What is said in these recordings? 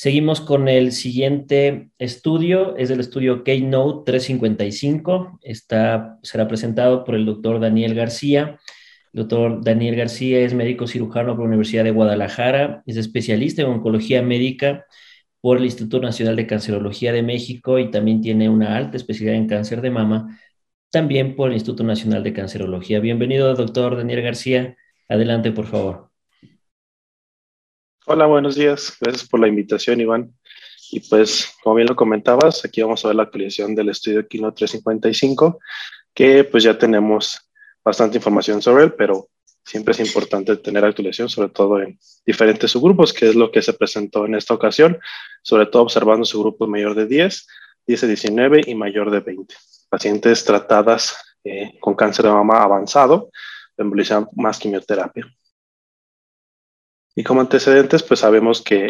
Seguimos con el siguiente estudio, es el estudio Keynote 355. Está, será presentado por el doctor Daniel García. El doctor Daniel García es médico cirujano por la Universidad de Guadalajara, es especialista en oncología médica por el Instituto Nacional de Cancerología de México y también tiene una alta especialidad en cáncer de mama, también por el Instituto Nacional de Cancerología. Bienvenido, doctor Daniel García. Adelante, por favor. Hola, buenos días. Gracias por la invitación, Iván. Y pues, como bien lo comentabas, aquí vamos a ver la actualización del estudio Kino 355, que pues ya tenemos bastante información sobre él, pero siempre es importante tener actualización, sobre todo en diferentes subgrupos, que es lo que se presentó en esta ocasión, sobre todo observando su grupo mayor de 10, 10 de 19 y mayor de 20. Pacientes tratadas eh, con cáncer de mama avanzado, embolizan más quimioterapia. Y como antecedentes, pues sabemos que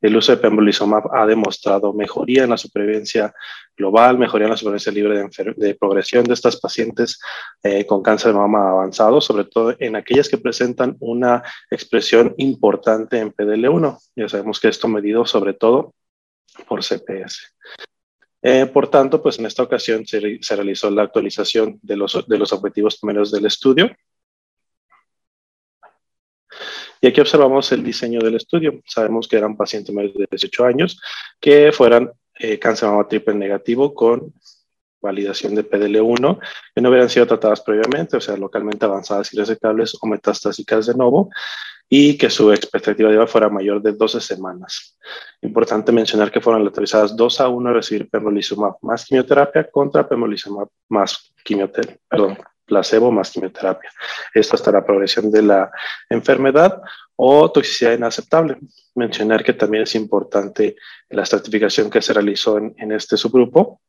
el, uso de pembrolizumab ha demostrado mejoría en la supervivencia global, mejoría en la supervivencia libre de, progresión de estas pacientes eh, con cáncer de mama avanzado, sobre todo en aquellas que presentan una expresión importante en PDL1. Ya sabemos que esto medido sobre todo por CPS. Eh, por tanto, pues en esta ocasión se, realizó la actualización de los, de los objetivos primeros del estudio y aquí observamos el diseño del estudio. Sabemos que eran pacientes mayores de 18 años que fueran eh, cáncer mama triple negativo con validación de PDL1, que no hubieran sido tratadas previamente, o sea, localmente avanzadas y resectables o metastásicas de nuevo, y que su expectativa de vida fuera mayor de 12 semanas. Importante mencionar que fueron autorizadas 2 a 1 a recibir pembrolizumab más quimioterapia contra pembrolizumab más quimioterapia, perdón, placebo más quimioterapia. Esto hasta la progresión de la enfermedad o toxicidad inaceptable. Mencionar que también es importante la estratificación que se realizó en, este subgrupo,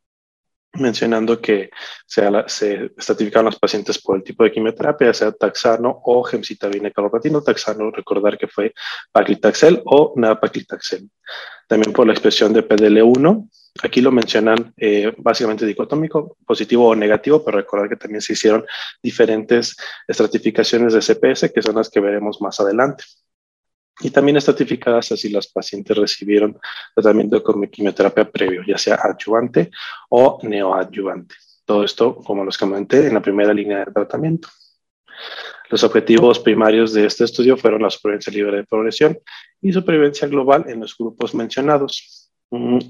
mencionando que se, se, estratificaron los pacientes por el tipo de quimioterapia, sea taxano o gemcitabina carboplatina. Taxano, recordar que fue paclitaxel o nab-paclitaxel. También por la expresión de PDL1, Aquí lo mencionan eh, básicamente dicotómico, positivo o negativo, pero recordar que también se hicieron diferentes estratificaciones de CPS, que son las que veremos más adelante. Y también estratificadas así las pacientes recibieron tratamiento con quimioterapia previo, ya sea adyuvante o neoadyuvante. Todo esto, como los comenté, en la primera línea de tratamiento. Los objetivos primarios de este estudio fueron la supervivencia libre de progresión y supervivencia global en los grupos mencionados.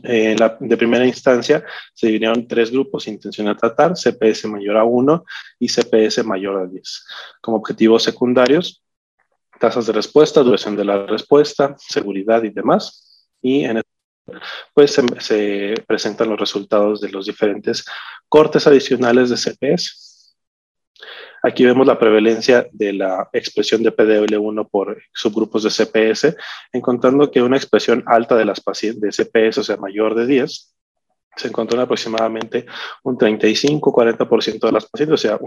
Eh, de primera instancia se dividieron tres grupos intención a tratar, CPS mayor a 1 y CPS mayor a 10. Como objetivos secundarios, tasas de respuesta, duración de la respuesta, seguridad y demás. Y en pues se, se presentan los resultados de los diferentes cortes adicionales de CPS. Aquí vemos la prevalencia de la expresión de PDL1 por subgrupos de CPS, encontrando que una expresión alta de las pacientes de CPS, o sea, mayor de 10, se encontró en aproximadamente un 35-40% de las pacientes, o sea,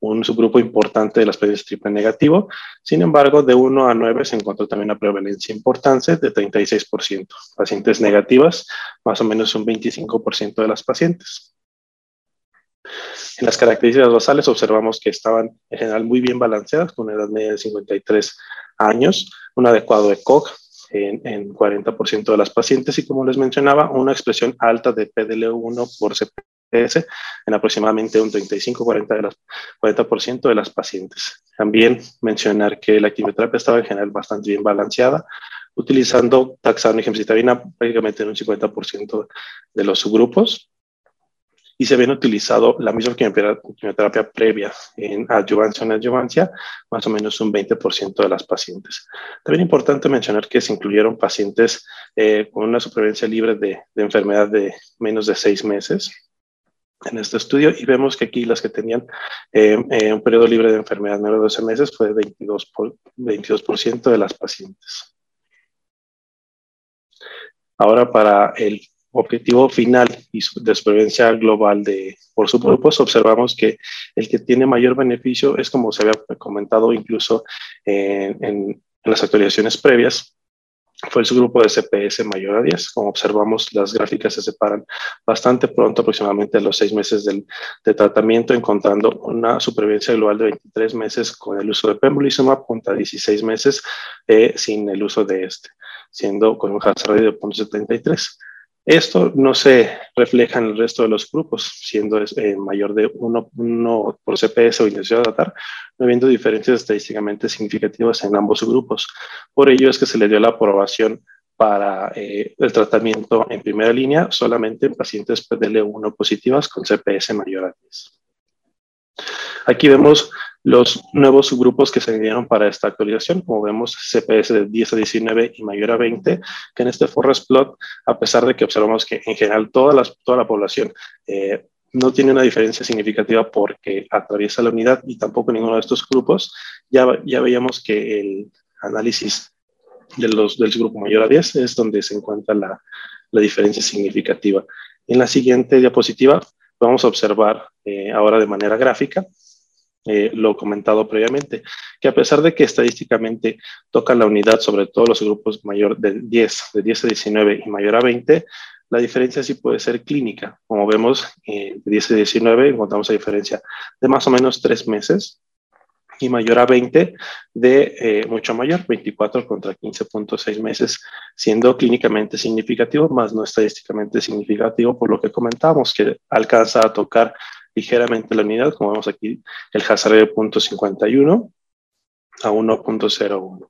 un subgrupo importante de las pacientes triple negativo. Sin embargo, de 1 a 9 se encontró también una prevalencia importante de 36%. Pacientes negativas, más o menos un 25% de las pacientes. En las características basales observamos que estaban en general muy bien balanceadas, con una edad media de 53 años, un adecuado ECOG en, en 40% de las pacientes y como les mencionaba, una expresión alta de PDL1 por CPS en aproximadamente un 35-40% de, las, 40 de las pacientes. También mencionar que la quimioterapia estaba en general bastante bien balanceada, utilizando taxano y gemcitabina prácticamente en un 50% de los subgrupos y se habían utilizado la misma quimioterapia previa en adyuvancia o en adjuvancia, más o menos un 20% de las pacientes. También importante mencionar que se incluyeron pacientes eh, con una supervivencia libre de, enfermedad de menos de seis meses en este estudio y vemos que aquí las que tenían eh, eh, un periodo libre de enfermedad menos de 12 meses fue 22%, por, 22 de las pacientes. Ahora para el objetivo final y de supervivencia global de, por subgrupos, observamos que el que tiene mayor beneficio es como se había comentado incluso en, las actualizaciones previas, fue el subgrupo de CPS mayor a 10. Como observamos, las gráficas se separan bastante pronto, aproximadamente a los seis meses del, de tratamiento, encontrando una supervivencia global de 23 meses con el uso de pembrolizumab contra 16 meses eh, sin el uso de este, siendo con un hazard de 0.73. Esto no se refleja en el resto de los grupos, siendo eh, mayor de 1, por CPS o intensidad de tratar, no habiendo diferencias estadísticamente significativas en ambos grupos. Por ello es que se le dio la aprobación para eh, el tratamiento en primera línea solamente en pacientes PDL1 positivas con CPS mayor a 10. Aquí vemos los nuevos subgrupos que se dieron para esta actualización, como vemos CPS de 10 a 19 y mayor a 20, que en este forest plot, a pesar de que observamos que en general toda, la población eh, no tiene una diferencia significativa porque atraviesa la unidad y tampoco ninguno de estos grupos, ya, ya veíamos que el análisis de los, del subgrupo mayor a 10 es donde se encuentra la, la diferencia significativa. En la siguiente diapositiva vamos a observar eh, ahora de manera gráfica eh, lo comentado previamente, que a pesar de que estadísticamente toca la unidad sobre todos los grupos mayor de 10, de 10 a 19 y mayor a 20, la diferencia sí puede ser clínica. Como vemos, eh, de 10 a 19 encontramos la diferencia de más o menos 3 meses y mayor a 20 de eh, mucho mayor, 24 contra 15.6 meses, siendo clínicamente significativo, más no estadísticamente significativo, por lo que comentamos, que alcanza a tocar ligeramente la unidad, como vemos aquí, el hazard de 0.51 a 1.01.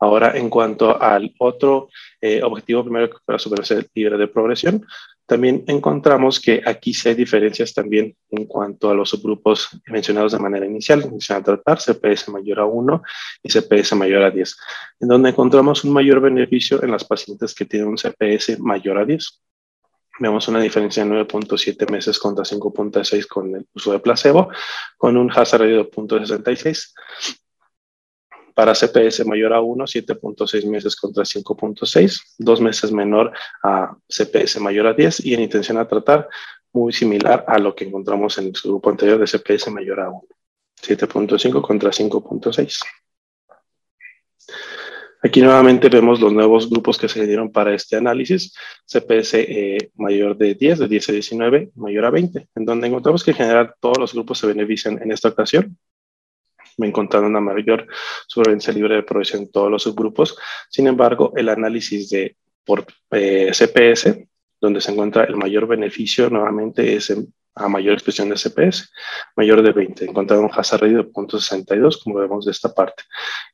Ahora, en cuanto al otro eh, objetivo primero que fuera supervivencia libre de progresión, también encontramos que aquí sí hay diferencias también en cuanto a los subgrupos mencionados de manera inicial, a tratar CPS mayor a 1 y CPS mayor a 10, en donde encontramos un mayor beneficio en las pacientes que tienen un CPS mayor a 10. Vemos una diferencia de 9.7 meses contra 5.6 con el uso de placebo, con un hazard de 2.66. Para CPS mayor a 1, 7.6 meses contra 5.6, dos meses menor a CPS mayor a 10 y en intención a tratar muy similar a lo que encontramos en el grupo anterior de CPS mayor a 1, 7.5 contra 5.6. Aquí nuevamente vemos los nuevos grupos que se dieron para este análisis, CPS eh, mayor de 10, de 10 a 19, mayor a 20, en donde encontramos que en general todos los grupos se benefician en esta ocasión, encontrando una mayor supervivencia libre de progresión en todos los subgrupos. Sin embargo, el análisis de por eh, CPS, donde se encuentra el mayor beneficio, nuevamente es en a mayor expresión de CPS, mayor de 20. Encontraron un hazard ratio de 0.62, como vemos de esta parte.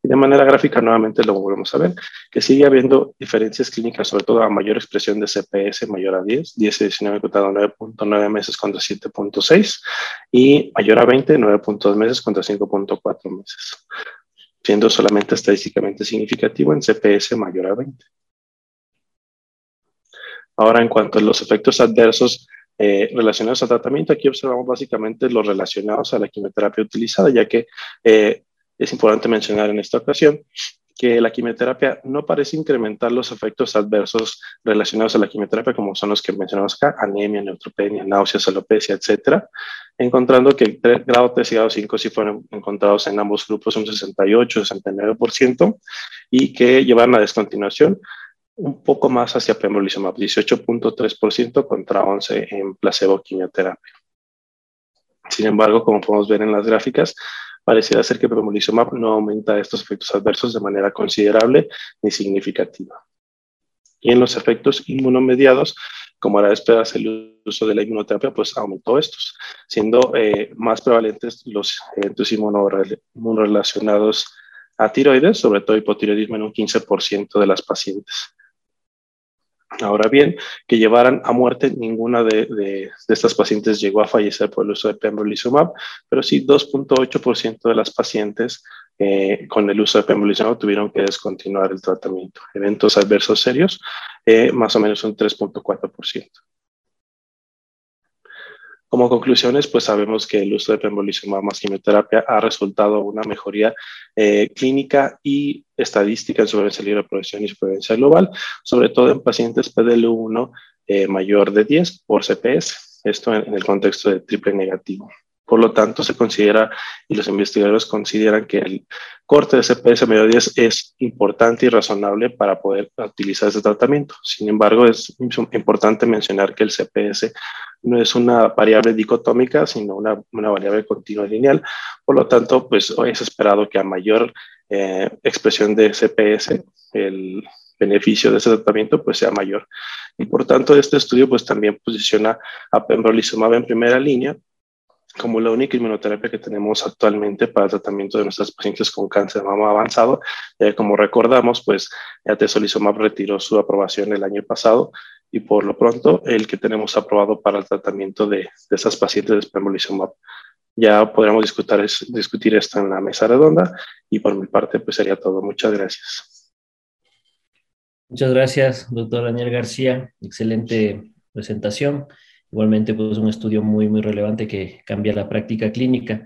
Y de manera gráfica, nuevamente lo volvemos a ver, que sigue habiendo diferencias clínicas, sobre todo a mayor expresión de CPS, mayor a 10, 10 y 19 encontrado 9.9 meses contra 7.6, y mayor a 20, 9.2 meses contra 5.4 meses, siendo solamente estadísticamente significativo en CPS mayor a 20. Ahora, en cuanto a los efectos adversos eh, relacionados al tratamiento, aquí observamos básicamente los relacionados a la quimioterapia utilizada, ya que eh, es importante mencionar en esta ocasión que la quimioterapia no parece incrementar los efectos adversos relacionados a la quimioterapia, como son los que mencionamos acá, anemia, neutropenia, náuseas, alopecia, etcétera, encontrando que el grado 3 y grado 5 sí fueron encontrados en ambos grupos un 68, 69%, y que llevaron a descontinuación un poco más hacia pembrolizumab, 18.3% contra 11 en placebo quimioterapia. Sin embargo, como podemos ver en las gráficas, pareciera ser que pembrolizumab no aumenta estos efectos adversos de manera considerable ni significativa. Y en los efectos inmunomediados, como era de esperarse el uso de la inmunoterapia, pues aumentó estos, siendo eh, más prevalentes los eventos inmunorelacionados a tiroides, sobre todo hipotiroidismo en un 15% de las pacientes. Ahora bien, que llevaran a muerte, ninguna de, estas pacientes llegó a fallecer por el uso de pembrolizumab, pero sí 2.8% de las pacientes eh, con el uso de pembrolizumab tuvieron que descontinuar el tratamiento. Eventos adversos serios, eh, más o menos un 3.4%. Como conclusiones, pues sabemos que el uso de pembrolizumab más quimioterapia ha resultado una mejoría eh, clínica y estadística en supervivencia libre de progresión y supervivencia global, sobre todo en pacientes PDL1 eh, mayor de 10 por CPS, esto en, el contexto de triple negativo. Por lo tanto, se considera y los investigadores consideran que el corte de CPS medio 10 es importante y razonable para poder utilizar ese tratamiento. Sin embargo, es importante mencionar que el CPS no es una variable dicotómica, sino una, una variable continua lineal. Por lo tanto, pues es esperado que a mayor eh, expresión de CPS, el beneficio de ese tratamiento pues sea mayor. Y por tanto, este estudio pues también posiciona a pembrolizumab en primera línea como la única inmunoterapia que tenemos actualmente para el tratamiento de nuestros pacientes con cáncer de mama avanzado. Eh, como recordamos, pues atezolizumab retiró su aprobación el año pasado y por lo pronto el que tenemos aprobado para el tratamiento de, de esas pacientes es pembrolizumab. Ya podremos discutir, discutir esto en la mesa redonda y por mi parte pues sería todo. Muchas gracias. Muchas gracias, doctor Daniel García. Excelente presentación. Igualmente, pues un estudio muy, muy relevante que cambia la práctica clínica.